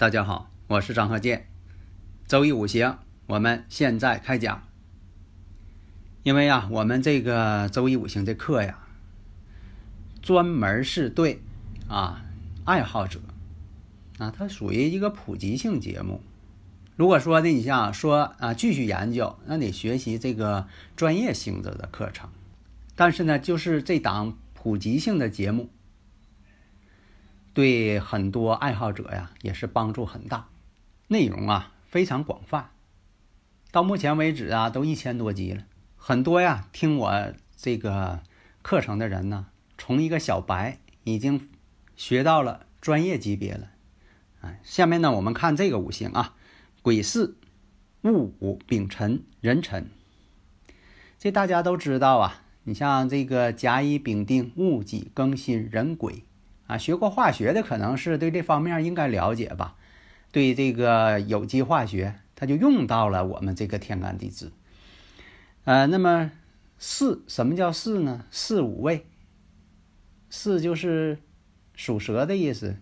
大家好，我是张鹤剑。周易五行，我们现在开讲。因为啊，我们这个周易五行这课呀，专门是对啊爱好者啊，它属于一个普及性节目。如果说呢，你像说啊，继续研究，那得学习这个专业性质的课程。但是呢，就是这档普及性的节目。对很多爱好者呀，也是帮助很大，内容啊非常广泛。到目前为止啊，都一千多集了。很多呀，听我这个课程的人呢，从一个小白已经学到了专业级别了。哎，下面呢，我们看这个五行啊，癸巳、戊午、丙辰、壬辰。这大家都知道啊，你像这个甲乙丙丁戊己庚辛壬癸。啊，学过化学的可能是对这方面应该了解吧？对这个有机化学，它就用到了我们这个天干地支。呃，那么巳什么叫巳呢？巳五位，巳就是属蛇的意思，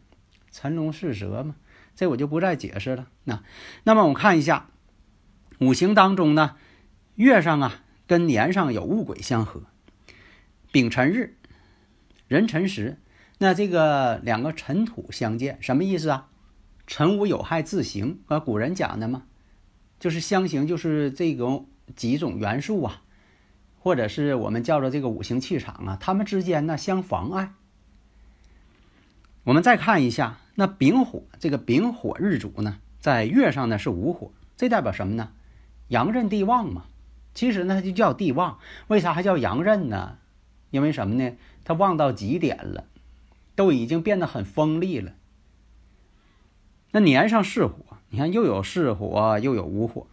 辰龙巳蛇嘛，这我就不再解释了。那那么我们看一下五行当中呢，月上啊跟年上有戊癸相合，丙辰日，壬辰时。那这个两个尘土相见，什么意思啊？尘无有害自行，啊，古人讲的嘛，就是相刑，就是这种几种元素啊，或者是我们叫做这个五行气场啊，它们之间呢相妨碍。我们再看一下，那丙火这个丙火日主呢，在月上呢是午火，这代表什么呢？阳刃地旺嘛。其实呢，它就叫地旺，为啥还叫阳刃呢？因为什么呢？它旺到极点了。都已经变得很锋利了。那年上是火，你看又有是火又有午火，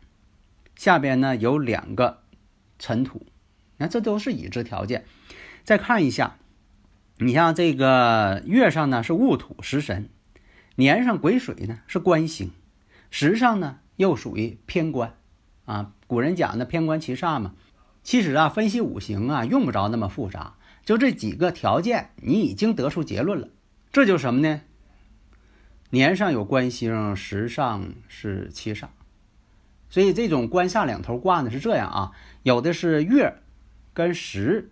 下边呢有两个尘土，那这都是已知条件。再看一下，你像这个月上呢是戊土食神，年上癸水呢是官星，时上呢又属于偏官啊。古人讲的偏官七煞嘛。其实啊，分析五行啊用不着那么复杂。就这几个条件，你已经得出结论了。这就什么呢？年上有官星，时上是七煞，所以这种官煞两头挂呢是这样啊。有的是月跟时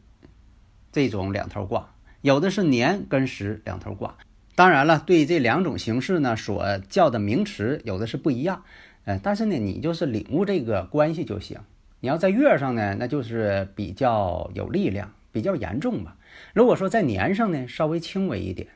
这种两头挂，有的是年跟时两头挂。当然了，对这两种形式呢所叫的名词有的是不一样，呃，但是呢你就是领悟这个关系就行。你要在月上呢，那就是比较有力量。比较严重吧。如果说在年上呢，稍微轻微一点，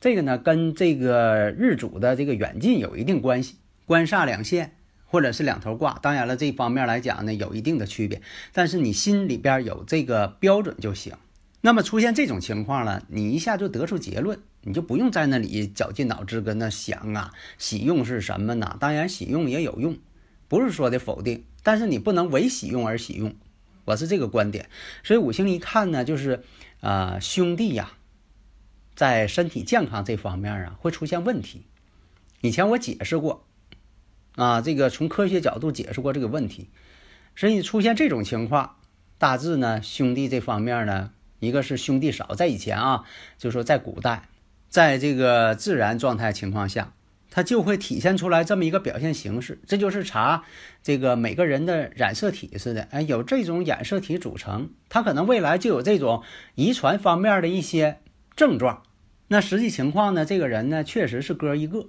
这个呢跟这个日主的这个远近有一定关系，官煞两线或者是两头挂。当然了，这方面来讲呢有一定的区别，但是你心里边有这个标准就行。那么出现这种情况了，你一下就得出结论，你就不用在那里绞尽脑汁跟那想啊，喜用是什么呢？当然喜用也有用，不是说的否定，但是你不能为喜用而喜用。我是这个观点，所以五行一看呢，就是，呃，兄弟呀，在身体健康这方面啊，会出现问题。以前我解释过，啊，这个从科学角度解释过这个问题。所以出现这种情况，大致呢，兄弟这方面呢，一个是兄弟少，在以前啊，就说在古代，在这个自然状态情况下。它就会体现出来这么一个表现形式，这就是查这个每个人的染色体似的，哎，有这种染色体组成，它可能未来就有这种遗传方面的一些症状。那实际情况呢，这个人呢确实是哥一个，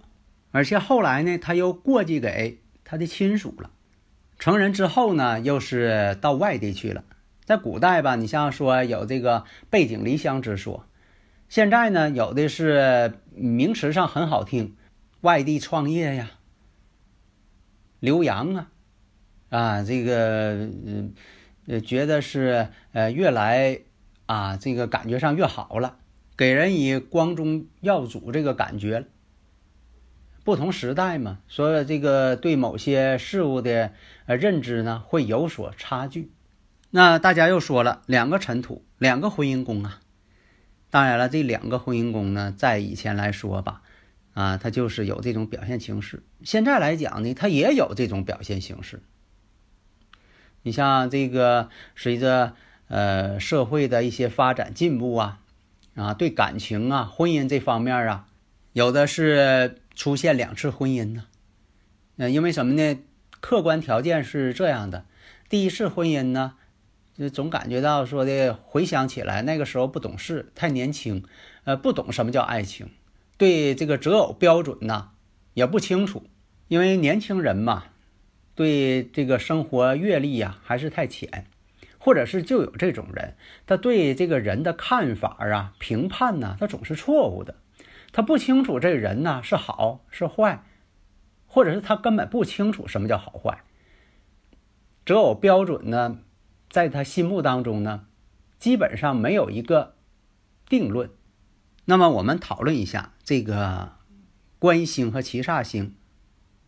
而且后来呢他又过继给他的亲属了，成人之后呢又是到外地去了。在古代吧，你像说有这个背井离乡之说，现在呢有的是名词上很好听。外地创业呀，留洋啊，啊，这个嗯呃觉得是呃越来啊这个感觉上越好了，给人以光宗耀祖这个感觉。不同时代嘛，所以这个对某些事物的呃认知呢会有所差距。那大家又说了，两个尘土，两个婚姻宫啊。当然了，这两个婚姻宫呢，在以前来说吧，啊，它就是有这种表现形式。现在来讲呢，它也有这种表现形式。你像这个，随着呃社会的一些发展进步啊，啊，对感情啊、婚姻这方面啊，有的是。出现两次婚姻呢？嗯，因为什么呢？客观条件是这样的：第一次婚姻呢，就总感觉到说的，回想起来那个时候不懂事，太年轻，呃，不懂什么叫爱情，对这个择偶标准呢也不清楚。因为年轻人嘛，对这个生活阅历呀还是太浅，或者是就有这种人，他对这个人的看法啊、评判呢，他总是错误的。他不清楚这个人呢是好是坏，或者是他根本不清楚什么叫好坏。择偶标准呢，在他心目当中呢，基本上没有一个定论。那么我们讨论一下这个官星和七煞星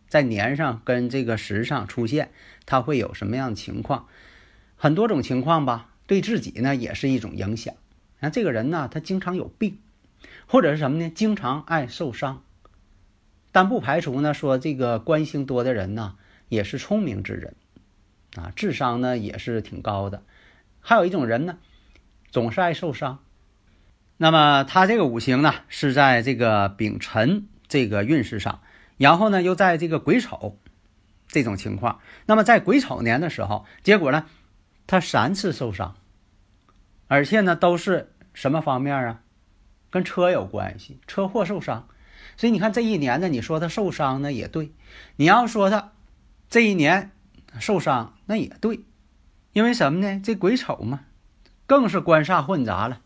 在年上跟这个时上出现，它会有什么样的情况？很多种情况吧，对自己呢也是一种影响。那这个人呢，他经常有病。或者是什么呢？经常爱受伤，但不排除呢，说这个官星多的人呢，也是聪明之人，啊，智商呢也是挺高的。还有一种人呢，总是爱受伤。那么他这个五行呢，是在这个丙辰这个运势上，然后呢又在这个癸丑这种情况。那么在癸丑年的时候，结果呢，他三次受伤，而且呢都是什么方面啊？跟车有关系，车祸受伤，所以你看这一年呢，你说他受伤呢也对，你要说他这一年受伤那也对，因为什么呢？这癸丑嘛，更是官煞混杂了。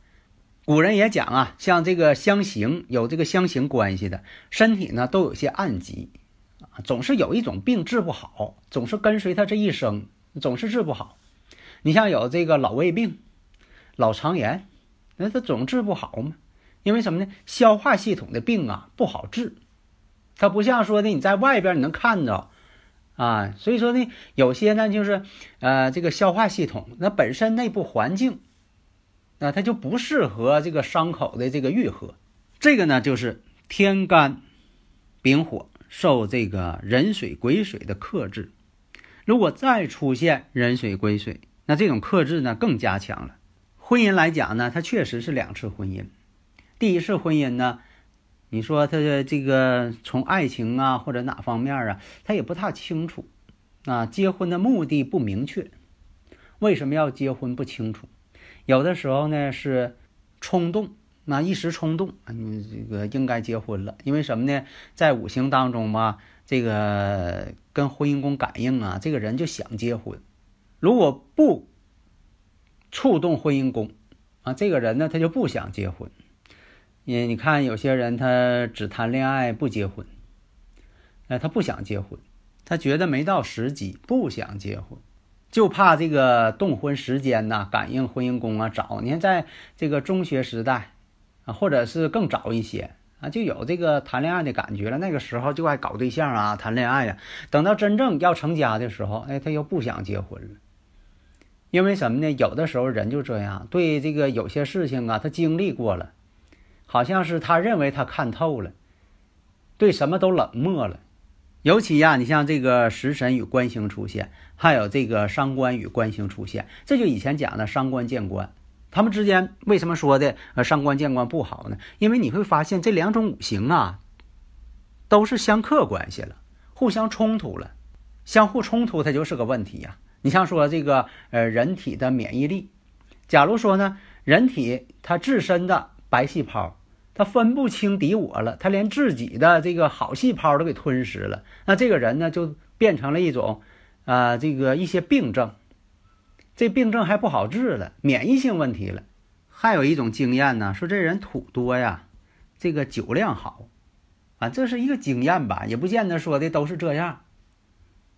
古人也讲啊，像这个相形有这个相形关系的身体呢，都有些暗疾啊，总是有一种病治不好，总是跟随他这一生，总是治不好。你像有这个老胃病、老肠炎，那他总治不好嘛。因为什么呢？消化系统的病啊不好治，它不像说的你在外边你能看着，啊，所以说呢，有些呢就是呃这个消化系统那本身内部环境，那它就不适合这个伤口的这个愈合。这个呢就是天干丙火受这个壬水癸水的克制，如果再出现壬水癸水，那这种克制呢更加强了。婚姻来讲呢，它确实是两次婚姻。第一次婚姻呢，你说他的这个从爱情啊或者哪方面啊，他也不太清楚，啊，结婚的目的不明确，为什么要结婚不清楚，有的时候呢是冲动，那一时冲动，你这个应该结婚了，因为什么呢？在五行当中嘛，这个跟婚姻宫感应啊，这个人就想结婚，如果不触动婚姻宫啊，这个人呢他就不想结婚。你你看，有些人他只谈恋爱不结婚，哎，他不想结婚，他觉得没到时机，不想结婚，就怕这个动婚时间呐，感应婚姻宫啊早。你看，在这个中学时代啊，或者是更早一些啊，就有这个谈恋爱的感觉了。那个时候就爱搞对象啊，谈恋爱呀。等到真正要成家的时候，哎，他又不想结婚了，因为什么呢？有的时候人就这样，对这个有些事情啊，他经历过了。好像是他认为他看透了，对什么都冷漠了。尤其呀，你像这个食神与官星出现，还有这个伤官与官星出现，这就以前讲的伤官见官。他们之间为什么说的呃伤官见官不好呢？因为你会发现这两种五行啊，都是相克关系了，互相冲突了，相互冲突它就是个问题呀。你像说这个呃人体的免疫力，假如说呢，人体它自身的白细胞。他分不清敌我了，他连自己的这个好细胞都给吞噬了。那这个人呢，就变成了一种，啊，这个一些病症，这病症还不好治了，免疫性问题了。还有一种经验呢，说这人土多呀，这个酒量好，啊，这是一个经验吧，也不见得说的都是这样。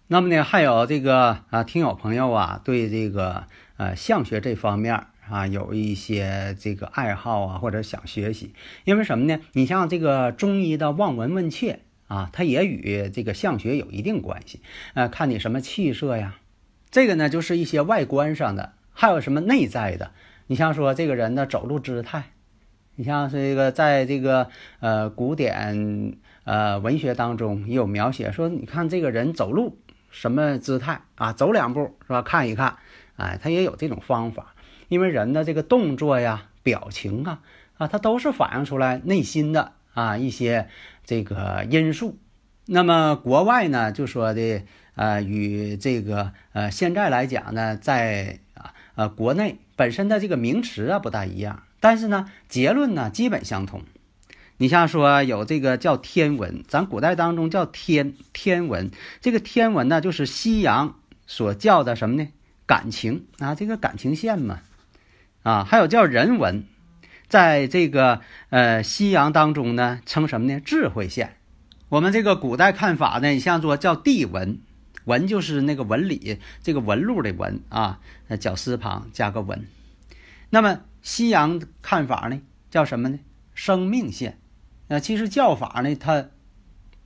那么呢，还有这个啊，听友朋友啊，对这个呃相学这方面啊，有一些这个爱好啊，或者想学习，因为什么呢？你像这个中医的望闻问切啊，它也与这个相学有一定关系。呃，看你什么气色呀，这个呢就是一些外观上的，还有什么内在的。你像说这个人的走路姿态，你像是这个在这个呃古典呃文学当中也有描写，说你看这个人走路。什么姿态啊？走两步是吧？看一看，哎，他也有这种方法。因为人的这个动作呀、表情啊，啊，它都是反映出来内心的啊一些这个因素。那么国外呢，就说的呃，与这个呃现在来讲呢，在啊呃国内本身的这个名词啊不大一样，但是呢结论呢基本相同。你像说有这个叫天文，咱古代当中叫天天文，这个天文呢就是西洋所叫的什么呢？感情啊，这个感情线嘛，啊，还有叫人文，在这个呃西洋当中呢称什么呢？智慧线。我们这个古代看法呢，你像说叫地文，文就是那个纹理，这个纹路的纹啊，那绞丝旁加个文。那么西洋看法呢叫什么呢？生命线。那其实叫法呢，它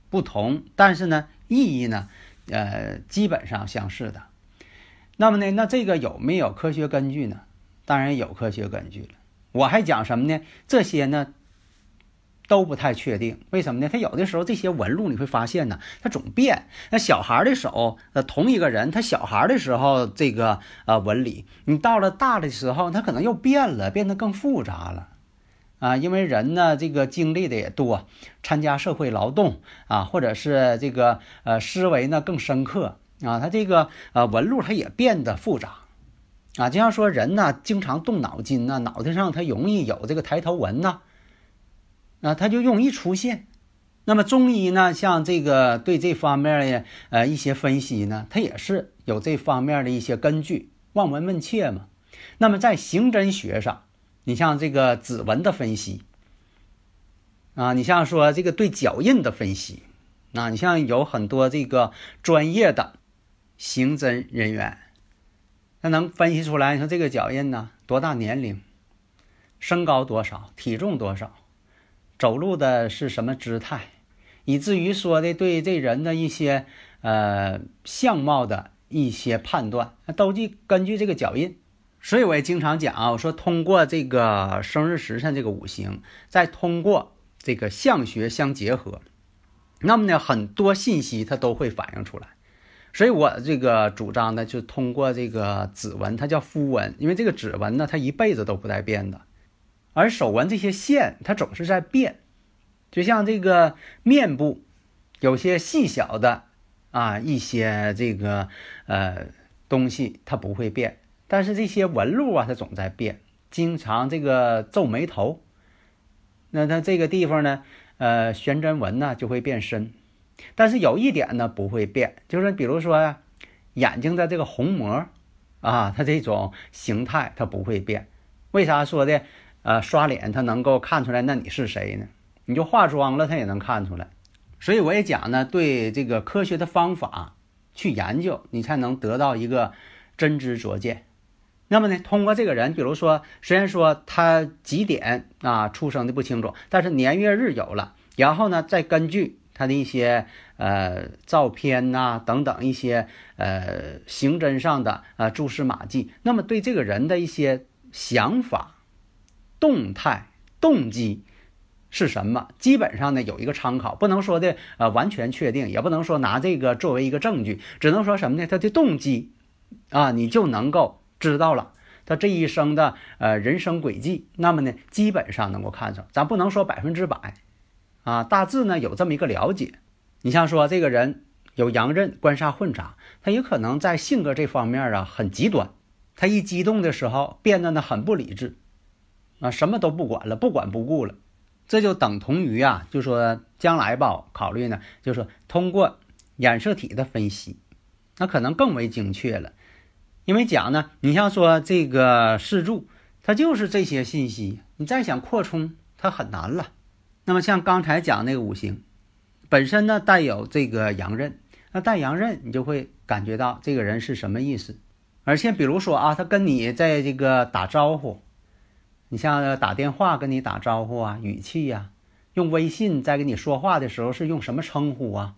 不同，但是呢，意义呢，呃，基本上相似的。那么呢，那这个有没有科学根据呢？当然有科学根据了。我还讲什么呢？这些呢都不太确定。为什么呢？他有的时候这些纹路你会发现呢，它总变。那小孩的手，呃，同一个人，他小孩的时候这个呃纹理，你到了大的时候，他可能又变了，变得更复杂了。啊，因为人呢，这个经历的也多，参加社会劳动啊，或者是这个呃思维呢更深刻啊，他这个呃纹路它也变得复杂啊，就像说人呢经常动脑筋呢，脑袋上他容易有这个抬头纹呐，啊，他就容易出现。那么中医呢，像这个对这方面的呃一些分析呢，它也是有这方面的一些根据，望闻问切嘛。那么在刑侦学上。你像这个指纹的分析啊，你像说这个对脚印的分析，啊，你像有很多这个专业的刑侦人员，他能分析出来，你说这个脚印呢，多大年龄，身高多少，体重多少，走路的是什么姿态，以至于说的对这人的一些呃相貌的一些判断，都据根据这个脚印。所以我也经常讲啊，我说通过这个生日时辰这个五行，再通过这个相学相结合，那么呢很多信息它都会反映出来。所以我这个主张呢，就通过这个指纹，它叫肤纹，因为这个指纹呢，它一辈子都不带变的，而手纹这些线它总是在变，就像这个面部有些细小的啊一些这个呃东西它不会变。但是这些纹路啊，它总在变，经常这个皱眉头，那它这个地方呢，呃，悬针纹呢就会变深。但是有一点呢不会变，就是比如说呀，眼睛的这个虹膜啊，它这种形态它不会变。为啥说的？呃，刷脸它能够看出来那你是谁呢？你就化妆了，它也能看出来。所以我也讲呢，对这个科学的方法去研究，你才能得到一个真知灼见。那么呢，通过这个人，比如说，虽然说他几点啊出生的不清楚，但是年月日有了，然后呢，再根据他的一些呃照片呐等等一些呃刑侦上的呃蛛丝马迹，那么对这个人的一些想法、动态、动机是什么，基本上呢有一个参考，不能说的呃完全确定，也不能说拿这个作为一个证据，只能说什么呢？他的动机啊，你就能够。知道了他这一生的呃人生轨迹，那么呢，基本上能够看出，咱不能说百分之百，啊，大致呢有这么一个了解。你像说这个人有阳刃官杀混杂，他也可能在性格这方面啊很极端，他一激动的时候变得呢很不理智，啊，什么都不管了，不管不顾了，这就等同于啊，就说将来吧，考虑呢，就说通过染色体的分析，那可能更为精确了。因为讲呢，你像说这个四柱，它就是这些信息，你再想扩充，它很难了。那么像刚才讲那个五行，本身呢带有这个阳刃，那带阳刃，你就会感觉到这个人是什么意思。而且比如说啊，他跟你在这个打招呼，你像打电话跟你打招呼啊，语气呀，用微信在跟你说话的时候是用什么称呼啊？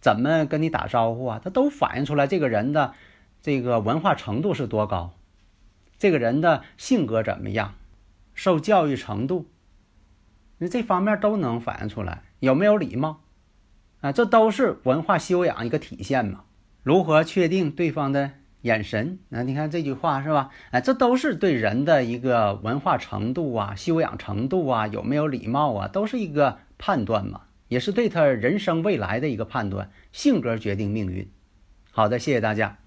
怎么跟你打招呼啊？他都反映出来这个人的这个文化程度是多高，这个人的性格怎么样，受教育程度，那这方面都能反映出来。有没有礼貌啊？这都是文化修养一个体现嘛。如何确定对方的？眼神，那你看这句话是吧？哎，这都是对人的一个文化程度啊、修养程度啊、有没有礼貌啊，都是一个判断嘛，也是对他人生未来的一个判断。性格决定命运。好的，谢谢大家。